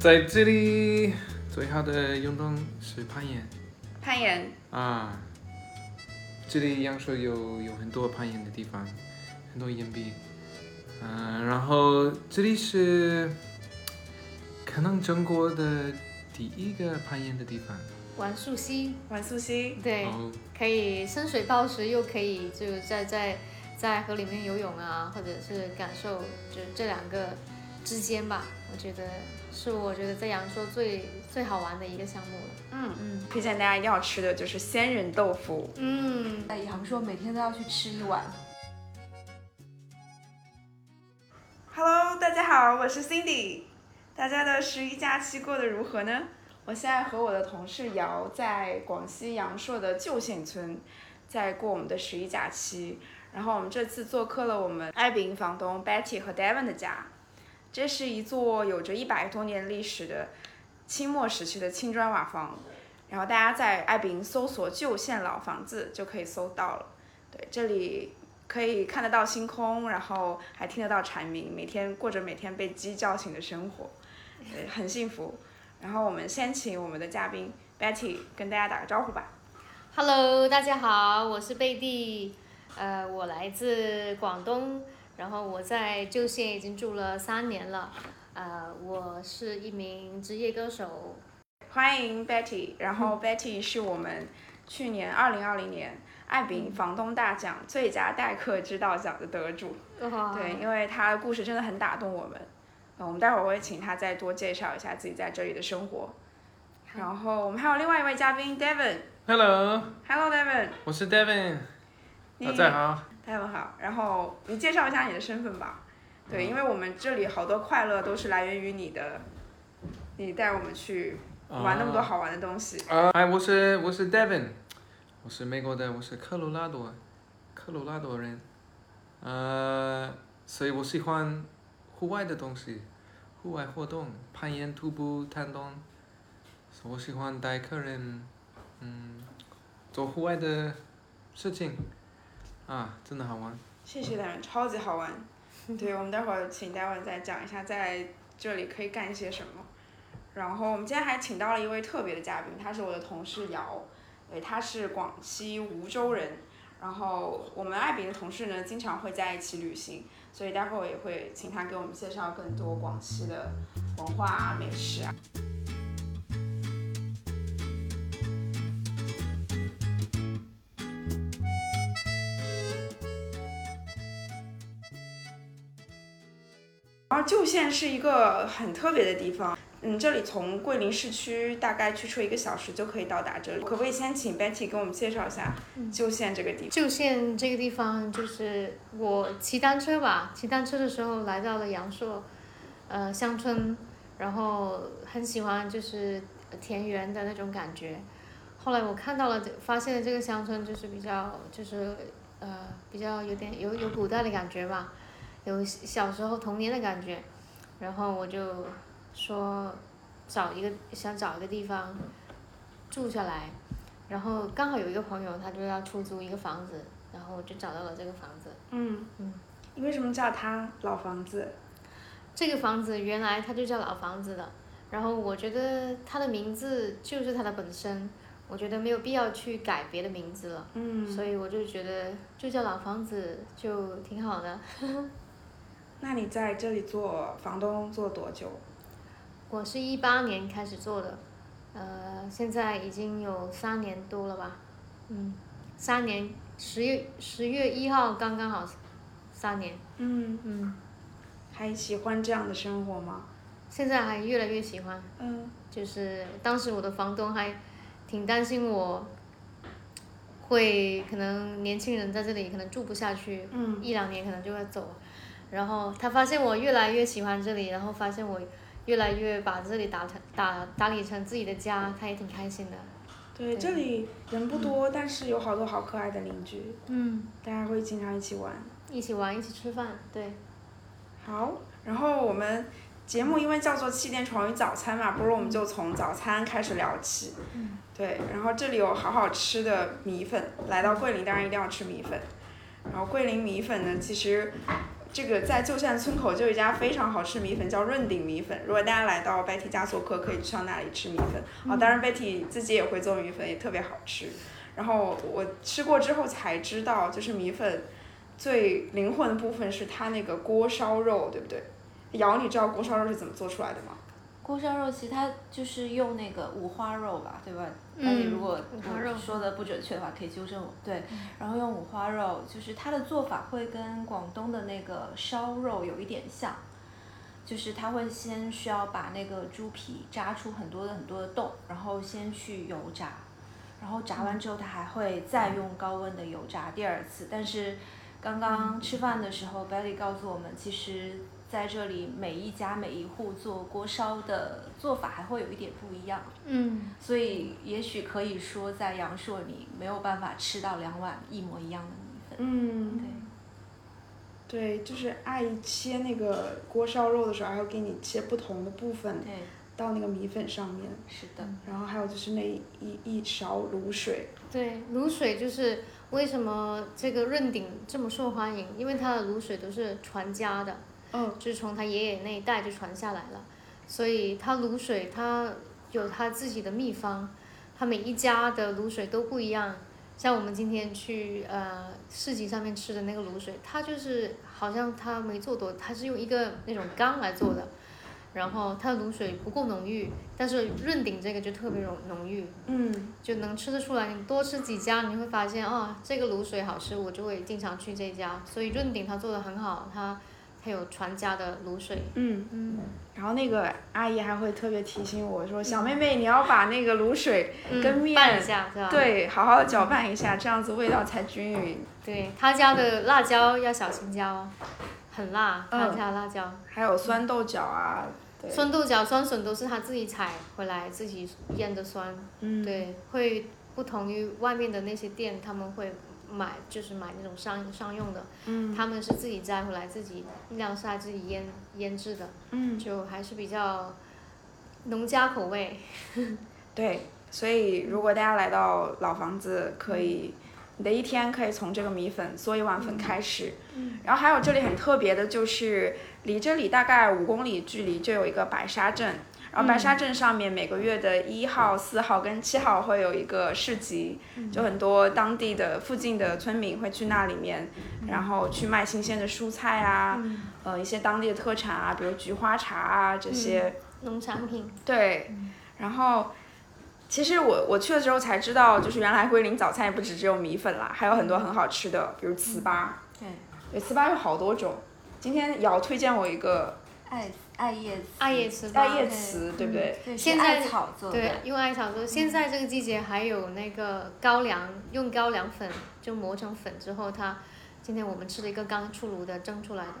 在这里最好的运动是攀岩攀岩，啊。这里阳朔有有很多攀岩的地方，很多岩壁。嗯、然后这里是可能中国的第一个攀岩的地方。玩溯溪，玩溯溪，对，哦，可以深水暴石，又可以就在在在河里面游泳啊，或者是感受就这两个之间吧，我觉得是我觉得在阳朔最最好玩的一个项目了。嗯，嗯推荐大家一定要吃的就是仙人豆腐。嗯，在阳朔每天都要去吃一碗。Hello，大家好，我是 Cindy。大家的十一假期过得如何呢？我现在和我的同事瑶在广西阳朔的旧县村，在过我们的十一假期。然后我们这次做客了我们爱丙房东 Betty 和 Devon 的家。这是一座有着一百多年历史的清末时期的青砖瓦房。然后大家在爱丙搜索旧县老房子就可以搜到了。对，这里可以看得到星空，然后还听得到蝉鸣，每天过着每天被鸡叫醒的生活，对，很幸福。然后我们先请我们的嘉宾 Betty 跟大家打个招呼吧。Hello，大家好，我是贝蒂，呃，我来自广东，然后我在旧县已经住了三年了，呃，我是一名职业歌手，欢迎 Betty，然后 Betty 是我们去年二零二零年爱丙房东大奖最佳待客之道奖的得主。哇对，因为他的故事真的很打动我们。嗯，我们待会儿会请他再多介绍一下自己在这里的生活。然后我们还有另外一位嘉宾 Devon。Hello，Hello Devon，我是 Devin，你大家好。Devon 好。然后你介绍一下你的身份吧。对，因为我们这里好多快乐都是来源于你的，你带我们去玩那么多好玩的东西。啊，哎，我是我是 Devin，我是美国的，我是科罗拉多，科罗拉多人，呃，所以我喜欢户外的东西，户外活动，攀岩、徒步、探洞，所以我喜欢带客人，嗯，做户外的事情，啊，真的好玩。谢谢 Devon，超级好玩。对，我们待会儿请 Devon 再讲一下在这里可以干些什么。然后我们今天还请到了一位特别的嘉宾，他是我的同事姚，对，他是广西梧州人。然后我们爱丙的同事呢，经常会在一起旅行，所以待会儿也会请他给我们介绍更多广西的文化啊、美食啊。然后旧县是一个很特别的地方，嗯，这里从桂林市区大概驱车一个小时就可以到达这里。可不可以先请 Betty 给我们介绍一下旧县这个地方？旧县这个地方，就是我骑单车吧，骑单车的时候来到了阳朔，呃，乡村，然后很喜欢就是田园的那种感觉。后来我看到了，发现了这个乡村就是比较就是呃比较有点有有古代的感觉吧，有小时候童年的感觉，然后我就说找一个想找一个地方住下来。然后刚好有一个朋友，他就要出租一个房子，然后我就找到了这个房子。嗯嗯，你为什么叫它老房子？这个房子原来它就叫老房子的，然后我觉得它的名字就是它的本身，我觉得没有必要去改别的名字了，嗯，所以我就觉得就叫老房子就挺好的。那你在这里做房东做多久？我是一八年开始做的，呃，现在已经有三年多了吧，嗯，三年十月十月一号刚刚好三年，嗯，嗯，还喜欢这样的生活吗？现在还越来越喜欢。嗯就是当时我的房东还挺担心我会可能年轻人在这里可能住不下去，嗯一两年可能就要走。然后他发现我越来越喜欢这里，然后发现我越来越把这里打成打打理成自己的家，他也挺开心的。对，这里人不多，但是有好多好可爱的邻居，嗯，大家会经常一起玩。一起玩，一起吃饭，对。好，然后我们节目因为叫做《气垫床与早餐》嘛，不如我们就从早餐开始聊起。嗯对，然后这里有好好吃的米粉，来到桂林当然一定要吃米粉。然后桂林米粉呢，其实这个在旧县村口就有一家非常好吃米粉，叫润鼎米粉。如果大家来到 Betty 家做客，可以去到那里吃米粉。啊，当然 Betty 自己也会做米粉，也特别好吃。然后我吃过之后才知道，就是米粉最灵魂的部分是它那个锅烧肉，对不对？瑶，你知道锅烧肉是怎么做出来的吗？锅烧肉其实它就是用那个五花肉吧，对吧？嗯那你如果五花肉我说的不准确的话，可以纠正我。对，然后用五花肉，就是它的做法会跟广东的那个烧肉有一点像，就是它会先需要把那个猪皮扎出很多的很多的洞，然后先去油炸，然后炸完之后它还会再用高温的油炸第二次。但是刚刚吃饭的时候，Belly 告诉我们，其实在这里每一家每一户做锅烧的做法还会有一点不一样，嗯，所以也许可以说在阳朔你没有办法吃到两碗一模一样的米粉。嗯，对。对，就是阿姨切那个锅烧肉的时候，还会给你切不同的部分对，到那个米粉上面，是的，然后还有就是那一一勺卤水。对，卤水就是为什么这个润鼎这么受欢迎，因为它的卤水都是传家的，嗯就是从他爷爷那一代就传下来了，所以他卤水他有他自己的秘方，他每一家的卤水都不一样。像我们今天去呃市集上面吃的那个卤水，它就是好像它没做多，它是用一个那种缸来做的，然后它的卤水不够浓郁，但是润鼎这个就特别浓浓郁，嗯就能吃得出来。你多吃几家，你会发现哦、这个卤水好吃，我就会经常去这家。所以润鼎它做的很好，它它有传家的卤水。嗯，嗯然后那个阿姨还会特别提醒我说：“小妹妹，你要把那个卤水跟面拌一下？对好好搅拌一下，这样子味道才均匀。对，他家的辣椒要小心椒哦，很辣，他嗯家辣椒。还有酸豆角啊，酸豆角、酸笋都是他自己采回来自己腌的酸，嗯，对，会不同于外面的那些店，他们会买就是买那种商商用的，嗯他们是自己摘回来自己晾晒自己腌腌制的，嗯，就还是比较农家口味。对，所以如果大家来到老房子，可以，你的一天可以从这个米粉嗦一碗粉开始。嗯然后还有这里很特别的就是，离这里大概五公里距离就有一个白沙镇。然后白沙镇上面每个月的一号、四号跟七号会有一个市集，就很多当地的附近的村民会去那里面，然后去卖新鲜的蔬菜啊，呃一些当地的特产啊，比如菊花茶啊这些。农产品，对，然后其实我我去了之后才知道，就是原来桂林早餐也不止只有米粉啦，还有很多很好吃的，比如糍粑。对，对，糍粑有好多种。今天瑶推荐我一个艾艾叶糍艾叶糍艾粑。叶糍，对不对？对，现在艾草做的，对，用艾草做。现在这个季节还有那个高粱，用高粱粉就磨成粉之后，它今天我们吃了一个刚出炉的蒸出来的，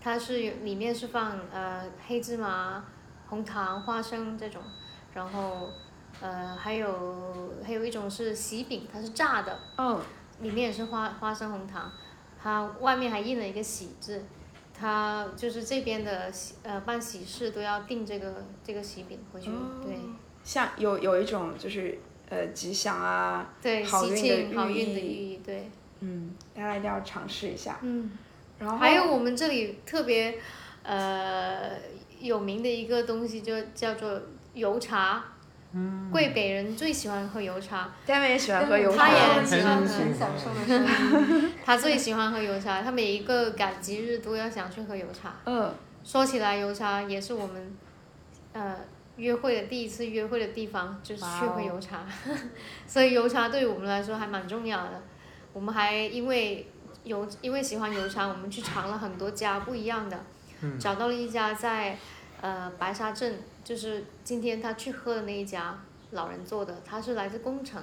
它是有里面是放呃黑芝麻、红糖、花生这种，然后呃还有还有一种是喜饼，它是炸的，嗯，里面也是花花生红糖，它外面还印了一个喜字。它就是这边的喜呃办喜事都要订这个这个喜饼回去，对。像有有一种就是呃吉祥啊，对，喜好运的庆、好运的意寓意，对，嗯，大家一定要尝试一下。嗯，然后还有我们这里特别呃有名的一个东西，就叫做油茶。嗯，贵北人最喜欢喝油茶，David 也喜欢喝油茶。他也很，喜欢喝很享受的声音。他最喜欢喝油茶，他每一个赶集日都要想去喝油茶。嗯，说起来，油茶也是我们呃约会的第一次约会的地方，就是去喝油茶，所以油茶对于我们来说还蛮重要的。我们还因为油，因为喜欢油茶，我们去尝了很多家不一样的，找到了一家在呃白沙镇，就是今天他去喝的那一家老人做的，他是来自工程，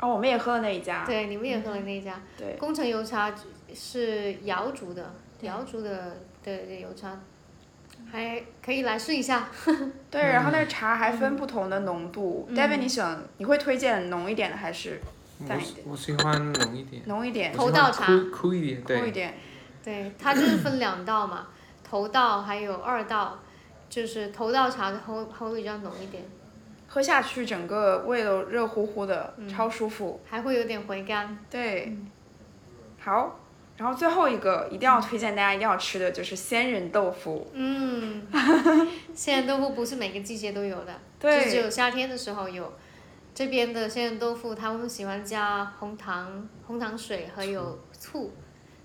哦，我们也喝了那一家。对，你们也喝了那一家。对，工程油茶是瑶族的，对瑶族的的的油茶，还可以来试一下。对，然后那个茶还分不同的浓度。嗯 David，你喜欢你会推荐浓一点的还是淡一点喜我喜欢浓一点，浓一点、头道茶苦苦一点，对，苦一点？对，它就是分两道嘛，头道还有二道，就是头道茶的后后味比较浓一点，喝下去整个胃都热乎乎的，嗯超舒服。还会有点回甘。对，嗯好，然后最后一个一定要推荐大家一定要吃的就是仙人豆腐，嗯，仙人豆腐不是每个季节都有的，就只有夏天的时候有。这边的仙人豆腐，他们喜欢加红糖、红糖水和有醋，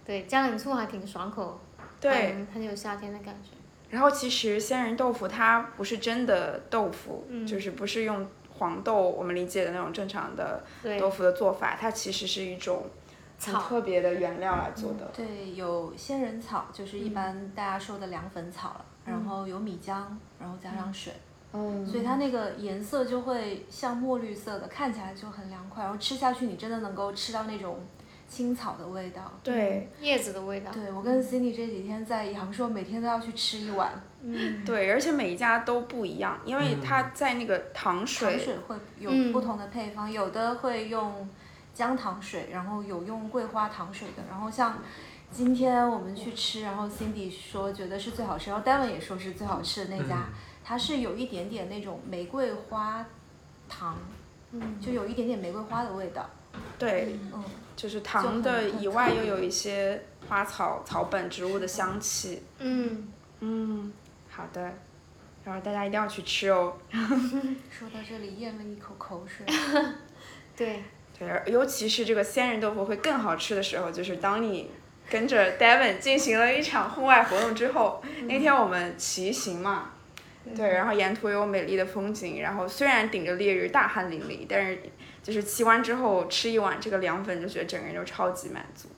对，加点醋还挺爽口，对。很有夏天的感觉。然后其实仙人豆腐它不是真的豆腐，嗯。就是不是用黄豆我们理解的那种正常的，豆腐的做法，它其实是一种很草。特别的原料来做的。对，有仙人草，就是一般大家说的凉粉草了，然后有米浆，然后加上水，嗯。所以它那个颜色就会像墨绿色的，看起来就很凉快，然后吃下去你真的能够吃到那种青草的味道。对叶子的味道。对，我跟 Cindy 这几天在阳朔，每天都要去吃一碗，嗯，对，而且每一家都不一样，因为它在那个糖水糖水，水会有嗯不同的配方，有的会用姜糖水，然后有用桂花糖水的，然后像。今天我们去吃，然后 Cindy 说觉得是最好吃，然后 Devon 也说是最好吃的那家，它是有一点点那种玫瑰花糖，嗯，就有一点点玫瑰花的味道。对，嗯，就是糖的以外又有一些花草草本植物的香气。嗯，嗯，好的，然后大家一定要去吃哦。说到这里咽了一口口水。对，对，尤其是这个仙人豆腐会更好吃的时候，就是当你跟着 Devon 进行了一场户外活动之后，那天我们骑行嘛，对，然后沿途有美丽的风景，然后虽然顶着烈日大汗淋漓，但是就是骑完之后吃一碗这个凉粉，就觉得整个人就超级满足。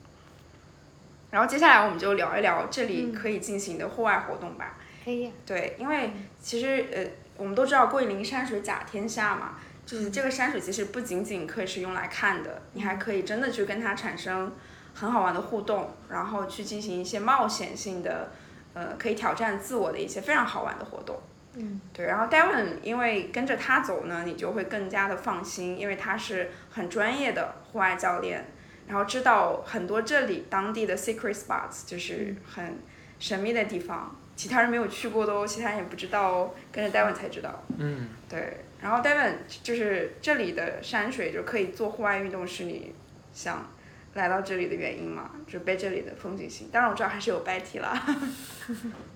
然后接下来我们就聊一聊这里可以进行的户外活动吧。可以呀。对，因为其实呃，我们都知道桂林山水甲天下嘛，就是这个山水其实不仅仅可以是用来看的，你还可以真的去跟它产生很好玩的互动，然后去进行一些冒险性的，呃，可以挑战自我的一些非常好玩的活动。嗯，对，然后 Devon 因为跟着他走呢，你就会更加的放心，因为他是很专业的户外教练，然后知道很多这里当地的 secret spots，就是很神秘的地方，其他人没有去过的哦，其他人也不知道哦，跟着 Devon 才知道。嗯，对，然后 Devon 就是这里的山水就可以做户外运动，是你想来到这里的原因嘛？就被这里的风景吸引。当然我知道还是有 Betty 啦。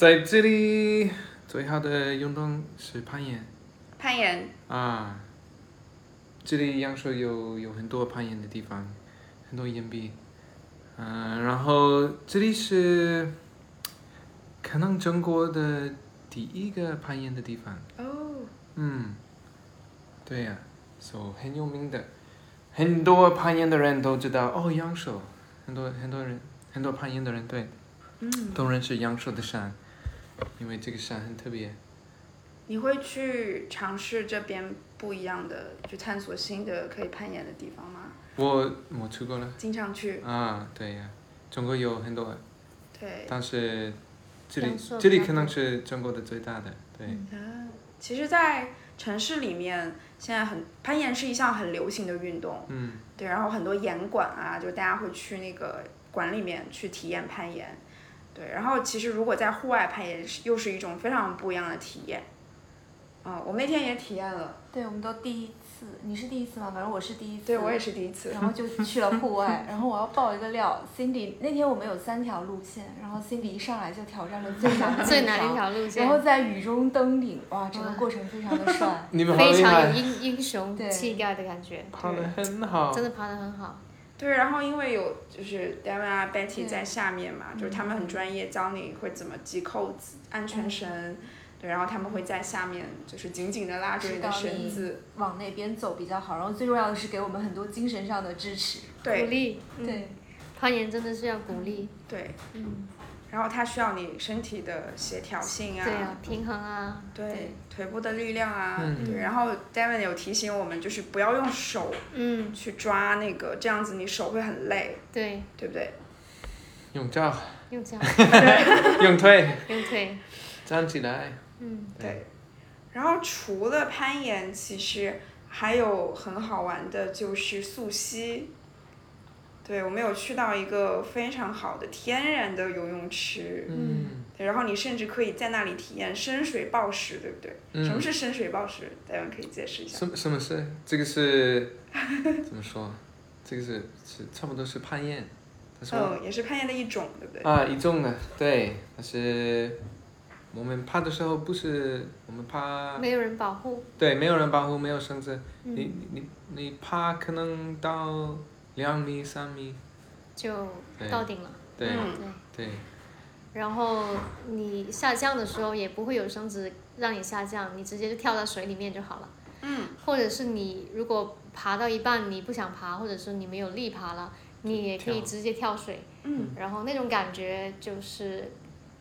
在这里最好的运动是攀岩。攀岩，啊。这里阳朔有有很多攀岩的地方，很多岩壁，嗯、然后这里是可能中国的第一个攀岩的地方。哦，嗯，对呀、so 很有名的，很多攀岩的人都知道。哦，阳朔，很多很多人，很多攀岩的人对，嗯，都认识阳朔的山，因为这个山很特别。你会去尝试这边不一样的，去探索新的可以攀岩的地方吗？我我去过了。经常去，啊，对呀、中国有很多，对，但是这里这里可能是中国的最大的，对，嗯，其实，在城市里面，现在很攀岩是一项很流行的运动，嗯。对，然后很多岩馆啊，就大家会去那个馆里面去体验攀岩，对，然后其实如果在户外攀岩，是又是一种非常不一样的体验。啊，我们那天也体验了，对，我们都第一次，你是第一次吗？反正我是第一次。对我也是第一次。然后就去了户外，然后我要爆一个料，Cindy 那天我们有三条路线，然后 Cindy 一上来就挑战了最难的最难的一条路线然，后在雨中登顶，哇，整个过程非常的帅。你们非常有，英英雄对气概的感觉，爬得很好真，的爬得很好。对，然后因为有就是 Devon 啊 Betty 在下面嘛，就是他们很专业，教你会怎么系扣子、安全绳，对，然后他们会在下面就是紧紧的拉着你的绳子，往那边走比较好，然后最重要的是给我们很多精神上的支持。鼓对励，嗯，对，攀岩真的是要鼓励，对，嗯，然后它需要你身体的协调性啊，对啊，平衡啊，对，腿部的力量啊，嗯。对，然后 David 有提醒我们，就是不要用手嗯，去抓那个，这样子你手会很累，对，对不对？用脚，用脚，用腿，用腿，站起来，嗯，对。然后除了攀岩，其实还有很好玩的就是溯溪。对，我们有去到一个非常好的天然的游泳池，嗯。对，然后你甚至可以在那里体验深水暴食，对不对？什么嗯，是深水暴食？大家可以解释一下。什么什么是这个是 怎么说？这个是是差不多是攀岩，但是我嗯，也是攀岩的一种，对不对？啊，一种的，对，但是我们爬的时候不是我们爬，没有人保护。对，没有人保护，没有绳子，嗯你你你爬可能到两米三米，就到顶了。对、嗯对，对然后你下降的时候也不会有绳子让你下降，你直接就跳到水里面就好了。嗯，或者是你如果爬到一半你不想爬，或者是你没有力爬了，你也可以直接跳水。嗯，然后那种感觉就是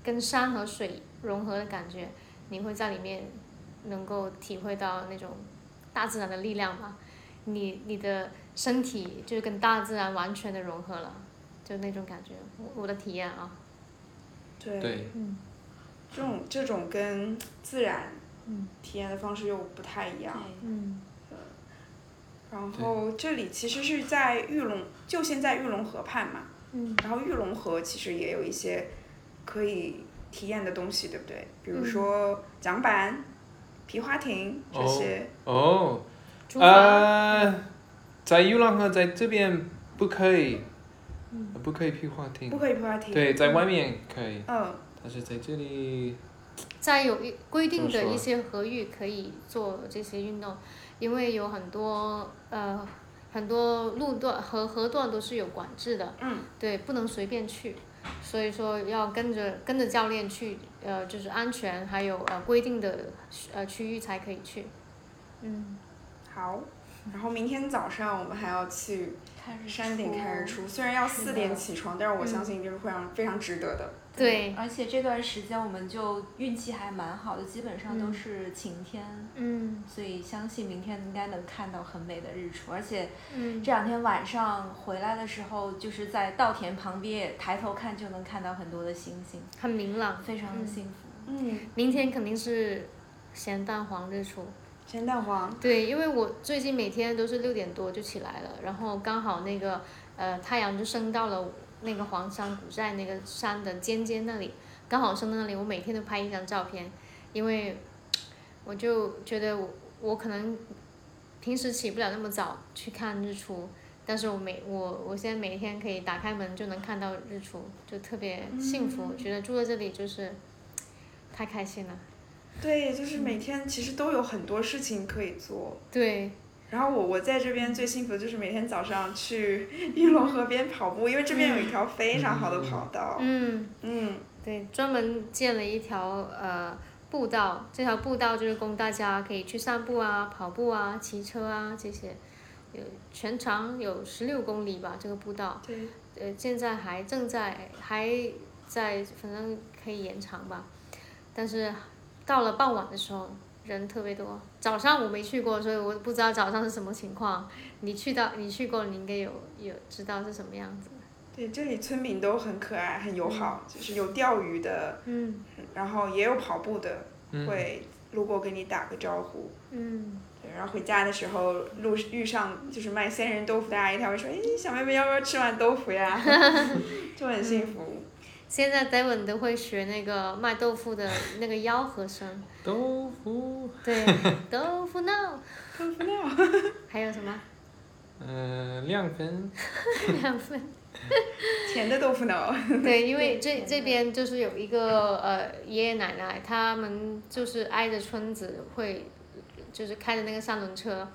跟山和水融合的感觉，你会在里面能够体会到那种大自然的力量吧。你你的身体就是跟大自然完全的融合了，就那种感觉，我我的体验啊。对，对嗯这种这种跟自然嗯体验的方式又不太一样。嗯然后这里其实是在玉龙，就现在玉龙河畔嘛。嗯然后玉龙河其实也有一些可以体验的东西，对不对？比如嗯说桨板、皮划艇这些。哦，呃，在玉龙河在这边不可以，嗯。不可以皮划艇不，可以皮划艇。对，在外面可以，嗯，但是在这里，在有一规定的一些河域可以做这些运动，因为有很多呃很多路段和河段都是有管制的，嗯，对，不能随便去，所以说要跟着跟着教练去，呃，就是安全还有呃规定的呃区域才可以去，嗯，好。然后明天早上我们还要去山顶看日出。虽然要四点起床，但是我嗯相信这是非常非常值得的。对，而且这段时间我们就运气还蛮好的，基本上都嗯是晴天，嗯所以相信明天应该能看到很美的日出。而且嗯这两天晚上回来的时候，就是在稻田旁边抬头看就能看到很多的星星，很明朗，非常的嗯幸福。嗯，明天肯定是咸蛋黄日出。咸蛋黄。对，因为我最近每天都是六点多就起来了，然后刚好那个呃太阳就升到了那个黄山古寨那个山的尖尖那里，刚好升到那里，我每天都拍一张照片，因为我就觉得我我可能平时起不了那么早去看日出，但是我每我我现在每天可以打开门就能看到日出，就特别幸福，我觉得住在这里就是太开心了，对，就是每天其实都有很多事情可以做。对，然后我我在这边最幸福的就是每天早上去 玉龙河边跑步，因为这边有一条非常好的跑道。嗯。嗯，对，专门建了一条呃步道，这条步道就是供大家可以去散步啊、跑步啊、骑车啊这些，有全长有十六公里吧，这个步道，对，呃，现在还正在还在，反正可以延长吧，但是到了傍晚的时候人特别多，早上我没去过，所以我不知道早上是什么情况。你去到你去过，你应该有有知道是什么样子。对，这里村民都很可爱，很友好，就是有钓鱼的，嗯然后也有跑步的，嗯，会路过跟你打个招呼。嗯。对，然后回家的时候路遇上就是卖鲜人豆腐的阿姨，她会说：“哎，小妹妹要不要吃碗豆腐呀？” 就很幸福。现在 Devon 都会学那个卖豆腐的那个吆喝声，豆腐，对，豆腐脑，豆腐脑。还有什么呃，亮粉。亮粉？甜的豆腐脑。对，因为这这边就是有一个呃爷爷奶奶，他们就是挨着村子会，就是开着那个三轮车，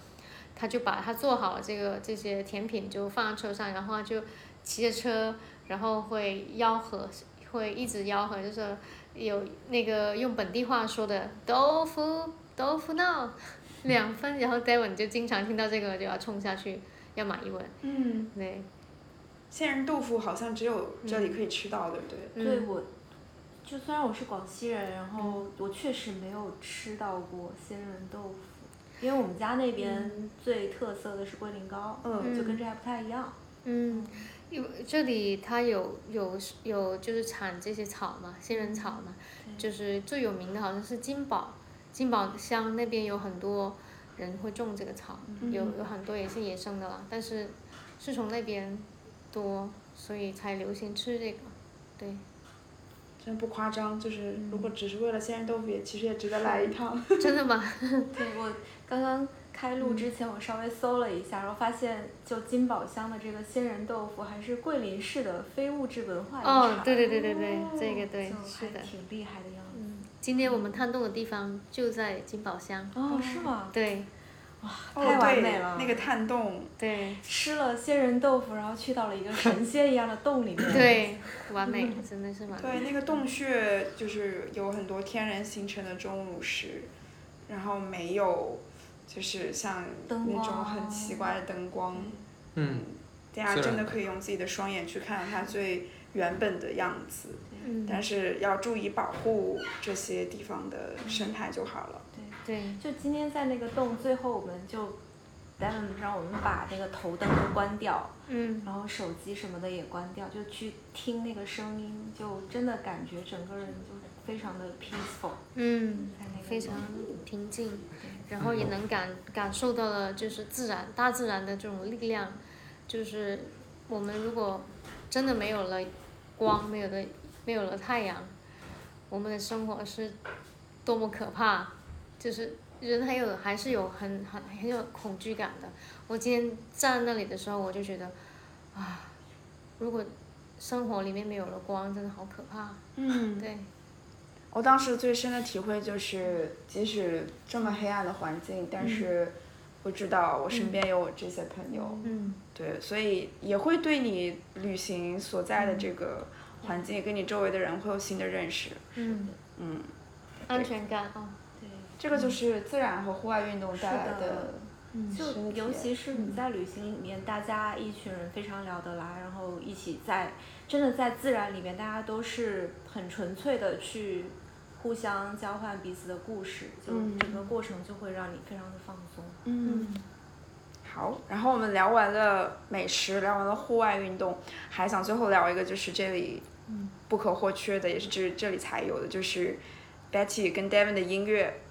他就把他做好了这个这些甜品就放在车上，然后就骑着车，然后会吆喝，会一直吆喝，就是有那个用本地话说的豆腐 豆腐脑两分，然后 Devon 就经常听到这个就要冲下去要买一碗，嗯，对，仙人豆腐好像只有这里可以吃到，对不对？嗯。对我，就虽然我是广西人，然后我确实没有吃到过仙人豆腐，因为我们家那边最特色的是龟苓膏，嗯。就跟这还不太一样。嗯，有这里它有有有就是产这些草嘛，仙人草嘛，就是最有名的好像是金宝，金宝乡那边有很多人会种这个草，有有很多也是野生的啦，但是是从那边多，所以才流行吃这个，对，真不夸张，就是如果只是为了仙人豆腐，也其实也值得来一趟。真的吗？对我刚刚开录之前我稍微搜了一下，然后发现就金宝乡的这个仙人豆腐还是桂林市的非物质文化遗产。哦，对对对对对，这个对，就是的。挺厉害的样子。嗯，今天我们探洞的地方就在金宝乡。哦，是吗？对。哇，哦太完美了。那个探洞，对吃了仙人豆腐，然后去到了一个神仙一样的洞里面。对，完美，真的是完美。对，那个洞穴就是有很多天然形成的钟乳石，然后没有，就是像灯那种光很奇怪的灯光，嗯，大家真的可以用自己的双眼去看它最原本的样子，嗯，但是要注意保护这些地方的生态就好了。对，就今天在那个洞最后，我们就 Devon 让我们把那个头灯都关掉，嗯，然后手机什么的也关掉，就去听那个声音，就真的感觉整个人就非常的 peaceful，嗯，在那个非常平静，然后也能感感受到了就是自然大自然的这种力量，就是我们如果真的没有了光，没有了没有了太阳，我们的生活是多么可怕，就是人还有还是有很很很有恐惧感的。我今天站那里的时候，我就觉得啊，如果生活里面没有了光，真的好可怕。嗯，对，我当时最深的体会就是，即使这么黑暗的环境，但是我知道我身边有我这些朋友，嗯。对，所以也会对你旅行所在的这个环境，跟你周围的人会有新的认识。嗯，嗯，安全感啊。对，这个就是自然和户外运动带来的就尤其是你在旅行里面，大家一群人非常聊得来，然后一起在真的在自然里面，大家都是很纯粹的去互相交换彼此的故事，就嗯整个过程就会让你非常的放松。嗯，好，然后我们聊完了美食，聊完了户外运动，还想最后聊一个，就是这里不可或缺的，也是这这里才有的，就是 Betty 跟 Devin 的音乐。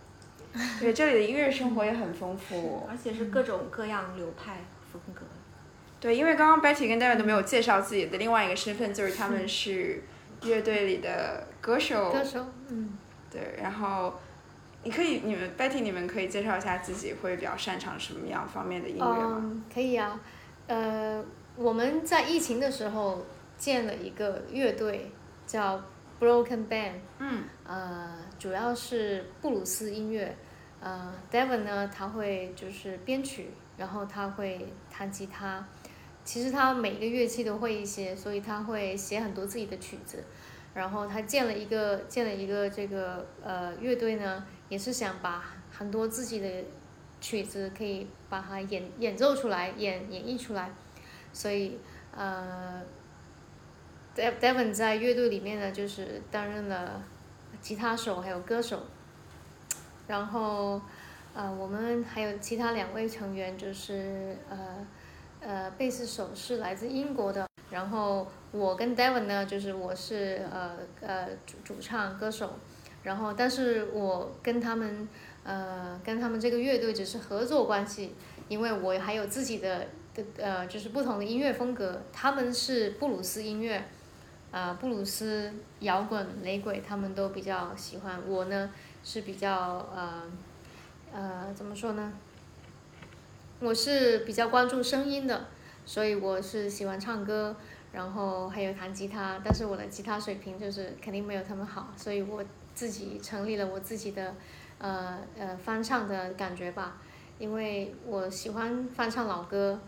对，这里的音乐生活也很丰富。而且是各种各样流派风格。对，因为刚刚 Betty 跟 Devin 都没有介绍自己的另外一个身份，就是他们是乐队里的歌手。歌手，嗯，对，然后你可以，你们 Betty 你们可以介绍一下自己会比较擅长什么样方面的音乐吗？嗯，可以啊，呃，我们在疫情的时候建了一个乐队，叫 Broken Band，嗯呃，主要是布鲁斯音乐，呃，Devon 呢，他会就是编曲，然后他会弹吉他，其实他每个乐器都会一些，所以他会写很多自己的曲子，然后他建了一个建了一个这个呃乐队呢，也是想把很多自己的曲子可以把它演演奏出来，演演绎出来，所以呃，Dev Devon 在乐队里面呢，就是担任了吉他手还有歌手，然后呃，我们还有其他两位成员，就是呃呃，贝斯手是来自英国的，然后我跟 Devon 呢，就是我是呃呃主主唱歌手，然后但是我跟他们呃跟他们这个乐队只是合作关系，因为我还有自己的的呃就是不同的音乐风格，他们是布鲁斯音乐。呃，布鲁斯、摇滚、雷鬼，他们都比较喜欢。我呢是比较呃呃怎么说呢？我是比较关注声音的，所以我是喜欢唱歌，然后还有弹吉他。但是我的吉他水平就是肯定没有他们好，所以我自己成立了我自己的呃呃翻唱的感觉吧，因为我喜欢翻唱老歌，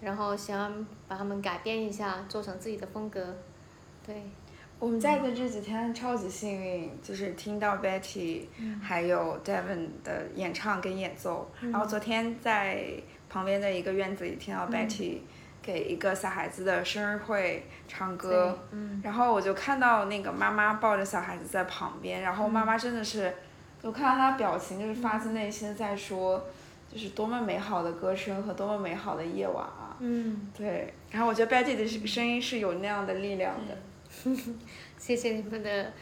然后想把它们改编一下，做成自己的风格。对，我们在的这几天超级幸运，就是听到 Betty 还有 Devon 的演唱跟演奏。然后昨天在旁边的一个院子里听到 Betty 给一个小孩子的生日会唱歌，嗯。然后我就看到那个妈妈抱着小孩子在旁边，然后妈妈真的是，我看到她表情就是发自内心的在说，就是多么美好的歌声和多么美好的夜晚啊。嗯，对，然后我觉得 Betty 的声音是有那样的力量的。谢谢你们的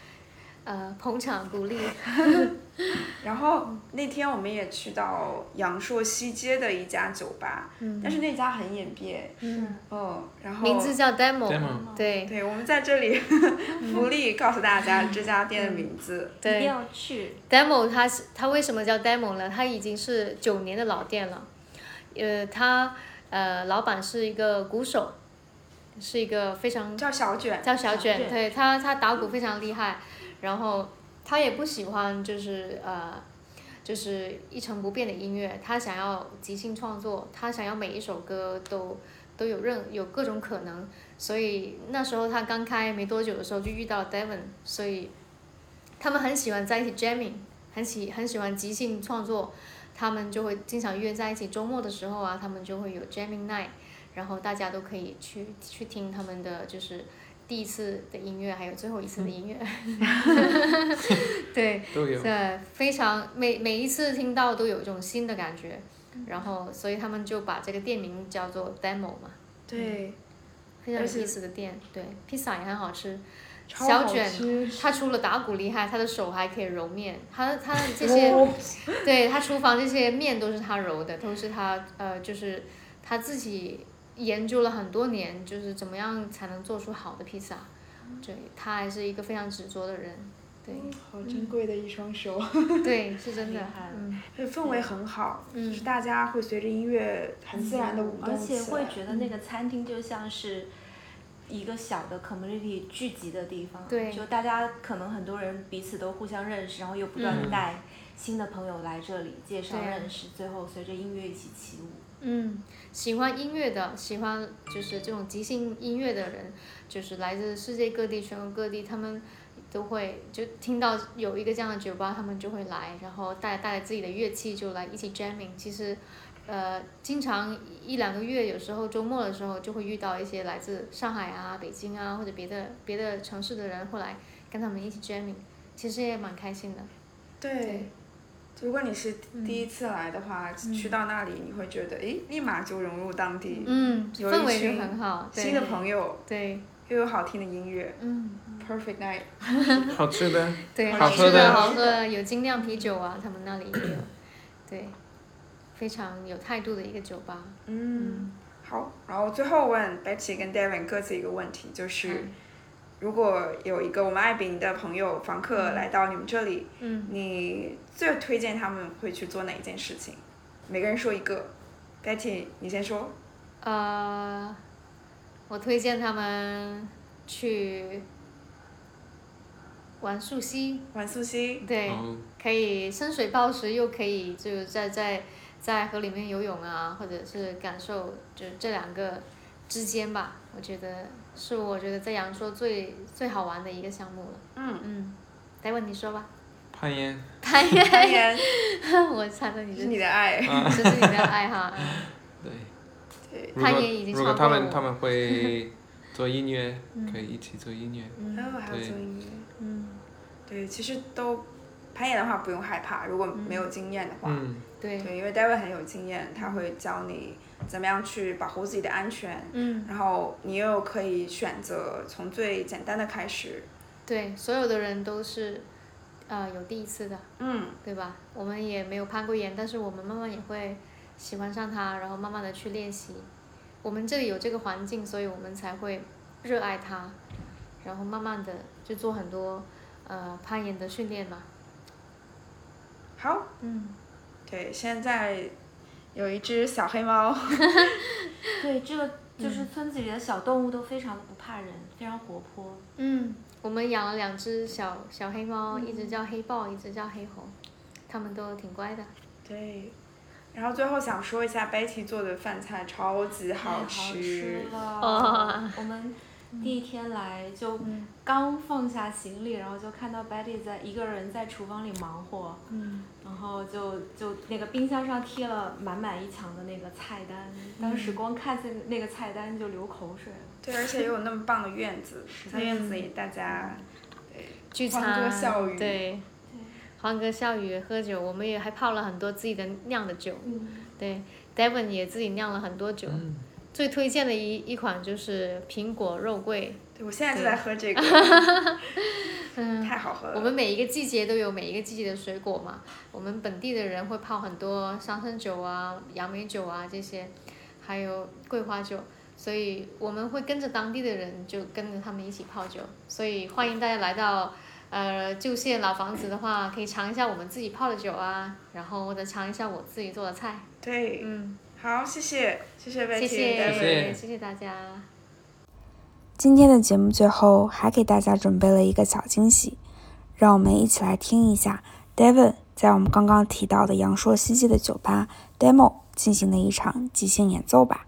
呃捧场鼓励。然后那天我们也去到阳朔西街的一家酒吧，嗯但是那家很隐蔽，嗯，哦，然后名字叫 Demo。demo 对对，我们在这里 福利告诉大家这家店的名字。一定要去。，Demo 它是它为什么叫 Demo 呢？它已经是九年的老店了。呃，他呃老板是一个鼓手，是一个非常叫小卷，叫小卷，小卷对他他打鼓非常厉害，然后他也不喜欢就是呃就是一成不变的音乐，他想要即兴创作，他想要每一首歌都都有任有各种可能，所以那时候他刚开没多久的时候就遇到了 Devon，所以他们很喜欢在一起 jamming，很喜很喜欢即兴创作，他们就会经常约在一起，周末的时候啊，他们就会有 jamming night，然后大家都可以去去听他们的就是第一次的音乐，还有最后一次的音乐，对，都有。对，非常每每一次听到都有一种新的感觉，然后所以他们就把这个店名叫做 Demo 嘛，对，非常有意思的店，对，披萨也很好吃。小卷他除了打鼓厉害，他的手还可以揉面。他他这些，哦。对他厨房这些面都是他揉的，都是他呃，就是他自己研究了很多年，就是怎么样才能做出好的披萨。对他还是一个非常执着的人，对。好珍贵的一双手，对，是真的嗯。这氛围很好，嗯就是大家会随着音乐很自然的舞动而且会。觉得那个餐厅就像是一个小的 community 聚集的地方，对。就大家可能很多人彼此都互相认识，然后又不断带新的朋友来这里介绍认识，最后随着音乐一起起舞。嗯，喜欢音乐的，喜欢就是这种即兴音乐的人，就是来自世界各地、全国各地，他们都会就听到有一个这样的酒吧，他们就会来，然后带带着自己的乐器就来一起 jamming。其实，呃，经常一两个月，有时候周末的时候就会遇到一些来自上海啊、北京啊或者别的别的城市的人会来跟他们一起 jamming，其实也蛮开心的。对，如果你是第一次来的话，去到那里你会觉得，诶，立马就融入当地，嗯，有一氛围就群很好，新的朋友，对，又有好听的音乐嗯。，perfect night。好吃的，对，好吃的好喝的，有精酿啤酒啊，他们那里也有，对，非常有态度的一个酒吧。嗯，好，然后最后问 Betty 跟 Devin 各自一个问题，就是嗯如果有一个我们爱饼的朋友房客来到你们这里，嗯，你最推荐他们会去做哪一件事情？每个人说一个。Betty，你先说。呃，我推荐他们去玩溯溪，玩溯溪。对，哦，可以深水暴食，又可以就是在在在河里面游泳啊，或者是感受就这两个之间吧，我觉得是我觉得在阳朔最最好玩的一个项目了。嗯，嗯，待会你说吧。攀岩，攀岩，攀岩 我猜到你是，你的爱。这是你的爱好。嗯对。对。攀岩已经如果超过我他们他们会做音乐，嗯可以一起做音乐。嗯然后还有对做音乐。嗯，对，其实都攀岩的话不用害怕，如果没有经验的话。嗯，对，对，因为 David 很有经验，他会教你怎么样去保护自己的安全，嗯，然后你又可以选择从最简单的开始。对，所有的人都是，呃，有第一次的，嗯，对吧？我们也没有攀过岩，但是我们慢慢也会喜欢上它，然后慢慢的去练习。我们这里有这个环境，所以我们才会热爱它，然后慢慢的就做很多呃攀岩的训练嘛。好，嗯，对，现在有一只小黑猫，对，这个就是村子里的小动物都非常的不怕人，非常活泼。嗯，我们养了两只小小黑猫，一只叫黑豹，一只叫黑红，它们都挺乖的。对。然后最后想说一下，Betty 做的饭菜超级太好吃吃。了。哦我们第一天来就嗯。刚放下行李，然后就看到 Betty 在一个人在厨房里忙活，嗯，然后就就那个冰箱上贴了满满一墙的那个菜单，当时光看见那个菜单就流口水了。对，而且又有那么棒的院子，在院子里大家聚欢餐，歌笑语对，欢歌笑语，喝酒，我们也还泡了很多自己的酿的酒。嗯，对，Devon 也自己酿了很多酒，嗯，最推荐的一一款就是苹果肉桂，对我现在就在喝这个，嗯，太好喝了我们每一个季节都有每一个季节的水果嘛。我们本地的人会泡很多桑葚酒啊、杨梅酒啊这些，还有桂花酒，所以我们会跟着当地的人，就跟着他们一起泡酒。所以欢迎大家来到呃旧县老房子的话，可以尝一下我们自己泡的酒啊，然后或者尝一下我自己做的菜。对，嗯，好，谢谢，谢谢 Betty，谢谢谢谢谢大家。今天的节目最后还给大家准备了一个小惊喜，让我们一起来听一下 Devin 在我们刚刚提到的阳朔西街的酒吧 Demo 进行的一场即兴演奏吧。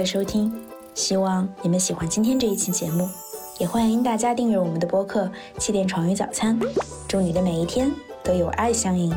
的收听，希望你们喜欢今天这一期节目，也欢迎大家订阅我们的播客《气垫床与早餐》，祝你的每一天都有爱相迎。